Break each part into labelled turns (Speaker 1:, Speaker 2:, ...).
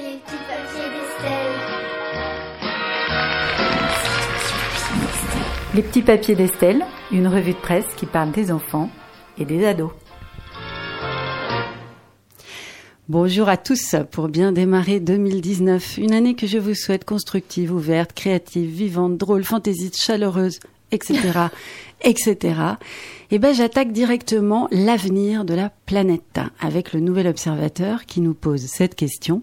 Speaker 1: les petits papiers d'Estelle.
Speaker 2: Les petits papiers d'Estelle, une revue de presse qui parle des enfants et des ados. Bonjour à tous pour bien démarrer 2019, une année que je vous souhaite constructive, ouverte, créative, vivante, drôle, fantaisiste, chaleureuse, etc., etc. Et ben j'attaque directement l'avenir de la planète avec le nouvel observateur qui nous pose cette question.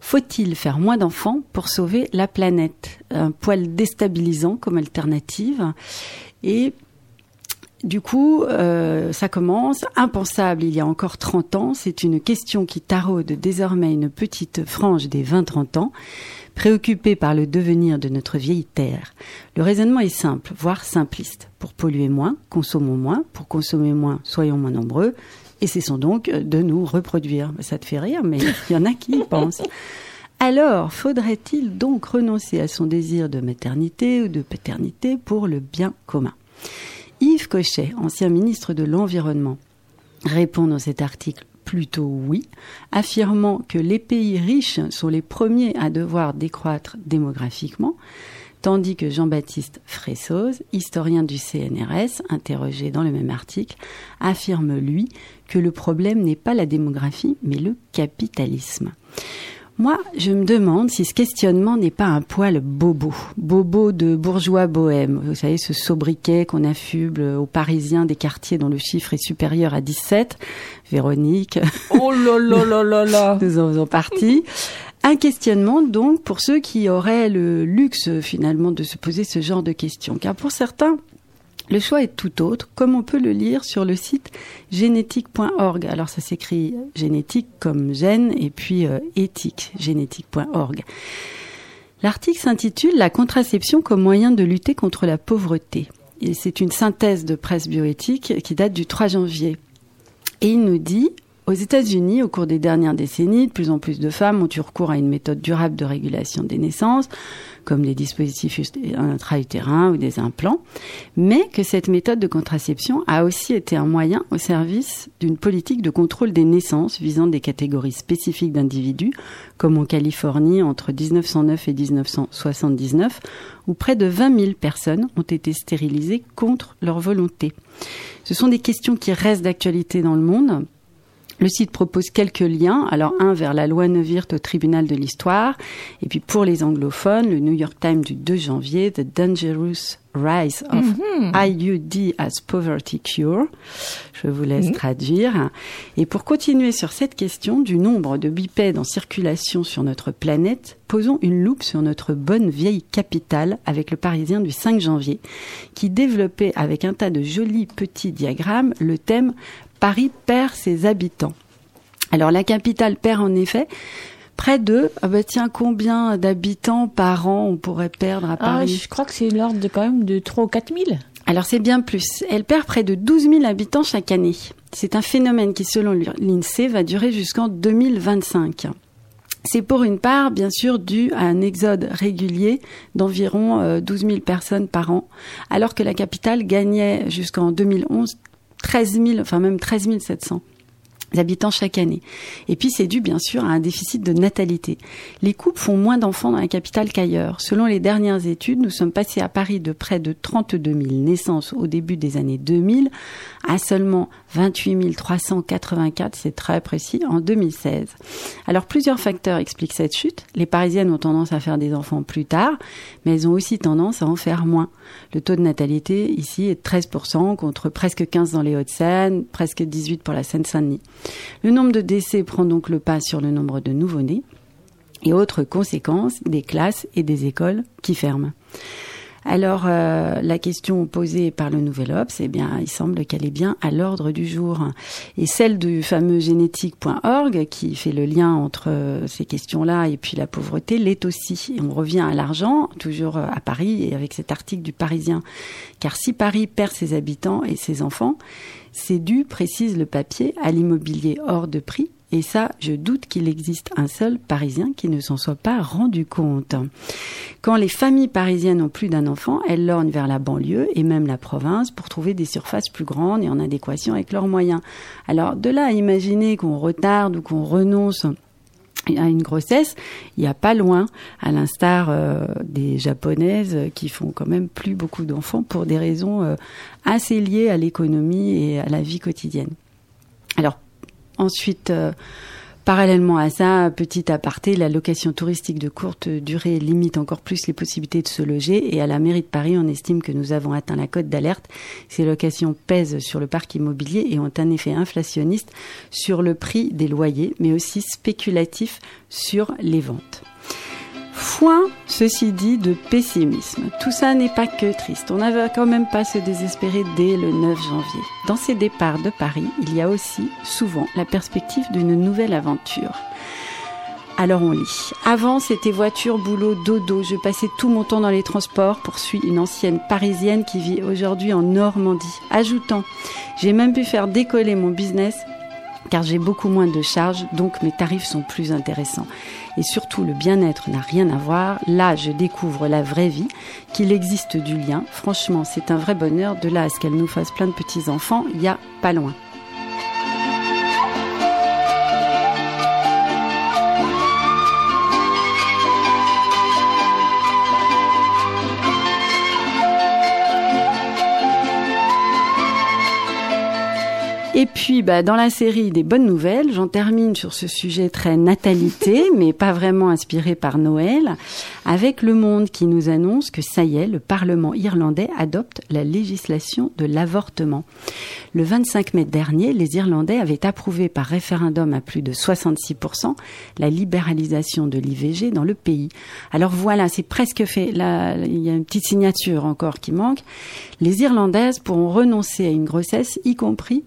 Speaker 2: Faut-il faire moins d'enfants pour sauver la planète? Un poil déstabilisant comme alternative. Et du coup, euh, ça commence impensable il y a encore 30 ans. C'est une question qui taraude désormais une petite frange des 20-30 ans, préoccupée par le devenir de notre vieille Terre. Le raisonnement est simple, voire simpliste. Pour polluer moins, consommons moins. Pour consommer moins, soyons moins nombreux. Et cessons donc de nous reproduire. Ça te fait rire, mais il y en a qui y pensent. Alors, faudrait-il donc renoncer à son désir de maternité ou de paternité pour le bien commun? Yves Cochet, ancien ministre de l'Environnement, répond dans cet article plutôt oui, affirmant que les pays riches sont les premiers à devoir décroître démographiquement, tandis que Jean-Baptiste Fressoz, historien du CNRS, interrogé dans le même article, affirme lui que le problème n'est pas la démographie, mais le capitalisme. Moi, je me demande si ce questionnement n'est pas un poil bobo. Bobo de bourgeois bohème. Vous savez, ce sobriquet qu'on affuble aux Parisiens des quartiers dont le chiffre est supérieur à 17. Véronique.
Speaker 3: Oh là là là là là.
Speaker 2: Nous en faisons partie. Un questionnement donc pour ceux qui auraient le luxe finalement de se poser ce genre de questions. Car pour certains, le choix est tout autre, comme on peut le lire sur le site génétique.org. Alors ça s'écrit génétique comme gène et puis euh, éthique, génétique.org. L'article s'intitule La contraception comme moyen de lutter contre la pauvreté. Et c'est une synthèse de presse bioéthique qui date du 3 janvier. Et il nous dit aux États-Unis, au cours des dernières décennies, de plus en plus de femmes ont eu recours à une méthode durable de régulation des naissances, comme des dispositifs intra-utérins ou des implants, mais que cette méthode de contraception a aussi été un moyen au service d'une politique de contrôle des naissances visant des catégories spécifiques d'individus, comme en Californie entre 1909 et 1979, où près de 20 000 personnes ont été stérilisées contre leur volonté. Ce sont des questions qui restent d'actualité dans le monde le site propose quelques liens. Alors un vers la loi Neuwirth au tribunal de l'histoire. Et puis pour les anglophones, le New York Times du 2 janvier, The Dangerous Rise of
Speaker 3: Mhm.
Speaker 2: IUD as Poverty Cure. Je vous laisse traduire. Et pour continuer sur cette question du nombre de bipèdes en circulation sur notre planète, posons une loupe sur notre bonne vieille capitale avec le Parisien du 5 janvier, qui développait avec un tas de jolis petits diagrammes le thème Paris perd ses habitants. Alors la capitale perd en effet près de, ah bah tiens, combien d'habitants par an on pourrait perdre à
Speaker 3: Ah,
Speaker 2: Paris?
Speaker 3: je crois que c'est l'ordre de quand même de 3 ou 4 000.
Speaker 2: alors c'est bien plus. Elle perd près de 12 000 habitants chaque année. C'est un phénomène qui, selon l'INSEE, va durer jusqu'en 2025. C'est pour une part, bien sûr, dû à un exode régulier d'environ euh, 12 000 personnes par an, alors que la capitale gagnait jusqu'en 2011 13 000, enfin même 13 700 habitants chaque année. Et puis c'est dû bien sûr à un déficit de natalité. Les couples font moins d'enfants dans la capitale qu'ailleurs. Selon les dernières études, nous sommes passés à Paris de près de 32 000 naissances au début des années 2000 à seulement 28 384, c'est très précis, en 2016. Alors plusieurs facteurs expliquent cette chute. Les Parisiennes ont tendance à faire des enfants plus tard, mais elles ont aussi tendance à en faire moins. Le taux de natalité ici est de 13% contre presque 15 dans les Hauts-de-Seine, presque 18 pour la Seine-Saint-Denis. Le nombre de décès prend donc le pas sur le nombre de nouveau-nés. Et autre conséquence, des classes et des écoles qui ferment. Alors, euh, la question posée par le Nouvel Obs, eh bien, il semble qu'elle est bien à l'ordre du jour. Et celle du fameux génétique.org, qui fait le lien entre euh, ces questions-là et puis la pauvreté, l'est aussi. Et on revient à l'argent, toujours euh, à Paris, et avec cet article du Parisien. Car si Paris perd ses habitants et ses enfants, c'est dû, précise le papier, à l'immobilier hors de prix et ça, je doute qu'il existe un seul Parisien qui ne s'en soit pas rendu compte. Quand les familles parisiennes ont plus d'un enfant, elles lorgnent vers la banlieue et même la province pour trouver des surfaces plus grandes et en adéquation avec leurs moyens. Alors, de là à imaginer qu'on retarde ou qu'on renonce à une grossesse, il n'y a pas loin, à l'instar euh, des japonaises qui font quand même plus beaucoup d'enfants pour des raisons euh, assez liées à l'économie et à la vie quotidienne. Alors ensuite, euh, Parallèlement à ça, petit aparté, la location touristique de courte durée limite encore plus les possibilités de se loger et à la mairie de Paris, on estime que nous avons atteint la cote d'alerte. Ces locations pèsent sur le parc immobilier et ont un effet inflationniste sur le prix des loyers, mais aussi spéculatif sur les ventes. Foin, ceci dit, de pessimisme. Tout ça n'est pas que triste. On n'avait quand même pas se désespérer dès le 9 janvier. Dans ces départs de Paris, il y a aussi souvent la perspective d'une nouvelle aventure. Alors on lit. Avant, c'était voiture, boulot, dodo. Je passais tout mon temps dans les transports, poursuit une ancienne parisienne qui vit aujourd'hui en Normandie. Ajoutant, j'ai même pu faire décoller mon business car j'ai beaucoup moins de charges, donc mes tarifs sont plus intéressants. Et surtout, le bien-être n'a rien à voir. Là, je découvre la vraie vie, qu'il existe du lien. Franchement, c'est un vrai bonheur. De là à ce qu'elle nous fasse plein de petits-enfants, il y a pas loin. Et puis, bah, dans la série des bonnes nouvelles, j'en termine sur ce sujet très natalité, mais pas vraiment inspiré par Noël, avec Le Monde qui nous annonce que ça y est, le Parlement irlandais adopte la législation de l'avortement. Le 25 mai dernier, les Irlandais avaient approuvé par référendum à plus de 66% la libéralisation de l'IVG dans le pays. Alors voilà, c'est presque fait. Là, il y a une petite signature encore qui manque. Les Irlandaises pourront renoncer à une grossesse, y compris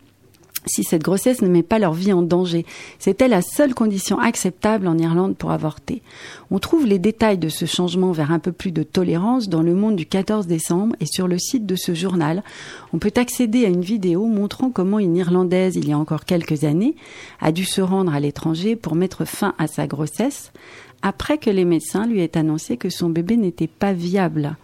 Speaker 2: si cette grossesse ne met pas leur vie en danger. C'était la seule condition acceptable en Irlande pour avorter. On trouve les détails de ce changement vers un peu plus de tolérance dans le monde du 14 décembre et sur le site de ce journal. On peut accéder à une vidéo montrant comment une Irlandaise, il y a encore quelques années, a dû se rendre à l'étranger pour mettre fin à sa grossesse après que les médecins lui aient annoncé que son bébé n'était pas viable.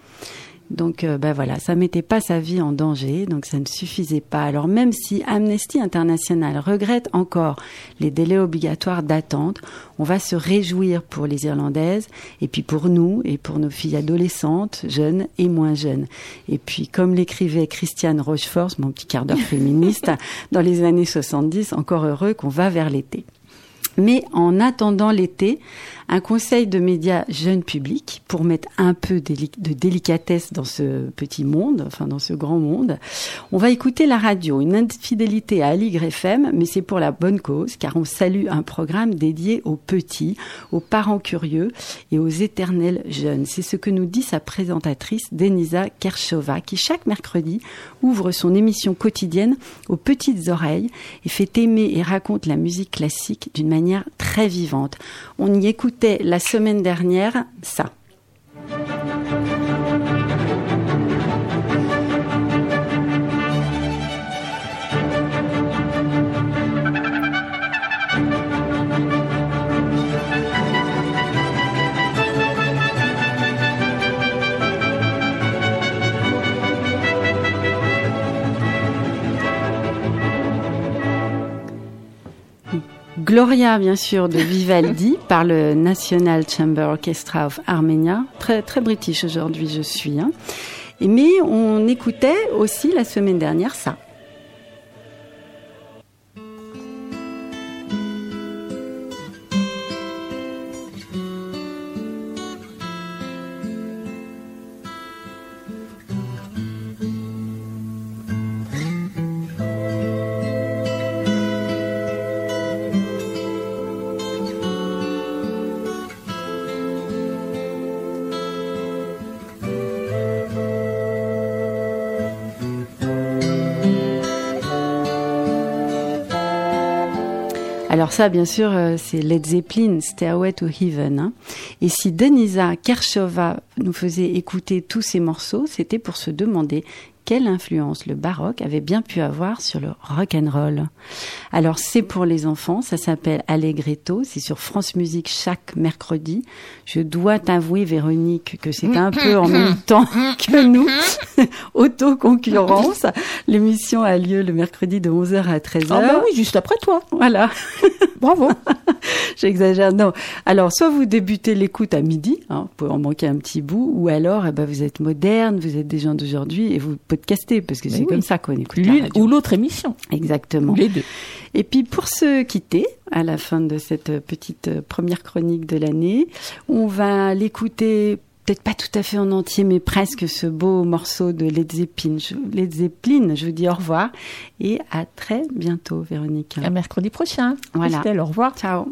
Speaker 2: Donc, euh, ben voilà, ça mettait pas sa vie en danger, donc ça ne suffisait pas. Alors même si Amnesty International regrette encore les délais obligatoires d'attente, on va se réjouir pour les Irlandaises et puis pour nous et pour nos filles adolescentes, jeunes et moins jeunes. Et puis, comme l'écrivait Christiane Rochefort, mon petit quart d'heure féministe, dans les années 70, encore heureux qu'on va vers l'été. Mais en attendant l'été, un conseil de médias jeune public pour mettre un peu de délicatesse dans ce petit monde, enfin dans ce grand monde. On va écouter la radio, une infidélité à Aligre FM, mais c'est pour la bonne cause, car on salue un programme dédié aux petits, aux parents curieux et aux éternels jeunes. C'est ce que nous dit sa présentatrice Denisa Kershova, qui chaque mercredi ouvre son émission quotidienne aux petites oreilles et fait aimer et raconte la musique classique d'une manière très vivante. On y écoute la semaine dernière ça. Gloria, bien sûr, de Vivaldi par le National Chamber Orchestra of Armenia. Très, très british aujourd'hui, je suis. Hein. Mais on écoutait aussi la semaine dernière ça. Alors ça, bien sûr, euh, c'est Led Zeppelin, Stairway to Heaven. Hein. Et si Denisa Kershova nous faisait écouter tous ces morceaux, c'était pour se demander quelle influence le baroque avait bien pu avoir sur le rock and roll. Alors c'est pour les enfants, ça s'appelle Allegretto, c'est sur France Musique chaque mercredi. Je dois t'avouer Véronique que c'est un peu en même temps que nous, auto-concurrence. L'émission a lieu le mercredi de 11h à 13h.
Speaker 3: Ah bah oui, juste après toi.
Speaker 2: Voilà.
Speaker 3: Bravo.
Speaker 2: J'exagère. Non. Alors, soit vous débutez l'écoute à midi, hein, vous pouvez en manquer un petit bout, ou alors, eh ben, vous êtes moderne, vous êtes des gens d'aujourd'hui et vous podcastez parce que c'est
Speaker 3: oui.
Speaker 2: comme ça qu'on écoute
Speaker 3: L'une ou l'autre émission.
Speaker 2: Exactement.
Speaker 3: Ou les deux.
Speaker 2: Et puis pour se quitter, à la fin de cette petite euh, première chronique de l'année, on va l'écouter peut-être pas tout à fait en entier, mais presque ce beau morceau de Led Zeppelin. Je, Led Zeppelin, je vous dis au revoir et à très bientôt, Véronique.
Speaker 3: À mercredi prochain.
Speaker 2: Voilà.
Speaker 3: Christelle, au revoir.
Speaker 2: Ciao.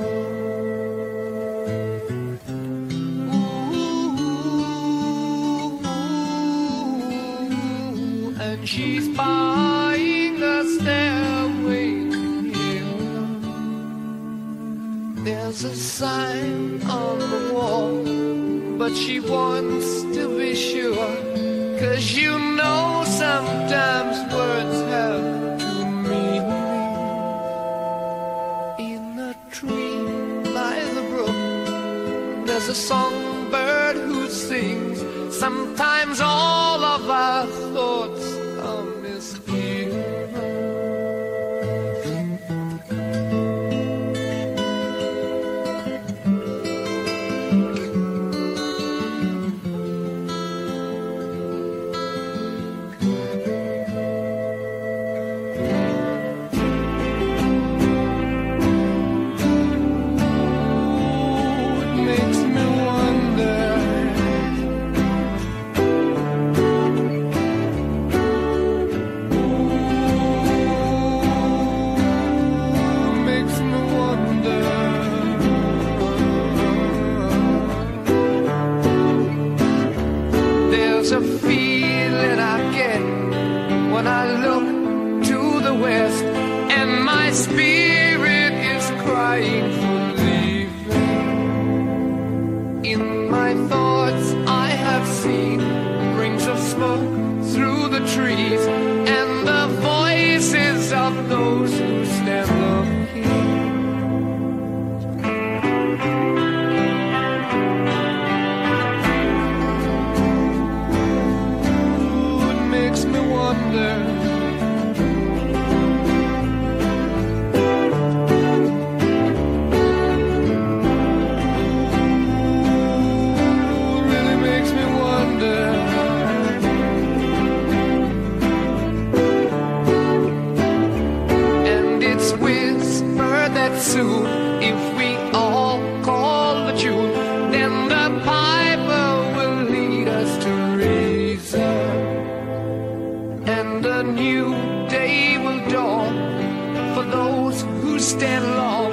Speaker 4: she's buying the stairway heaven. There's a sign on the wall, but she wants to be sure. Cause you know sometimes words have to mean. In a tree by the brook, there's a songbird who sings. Sometimes makes me a new day will dawn for those who stand long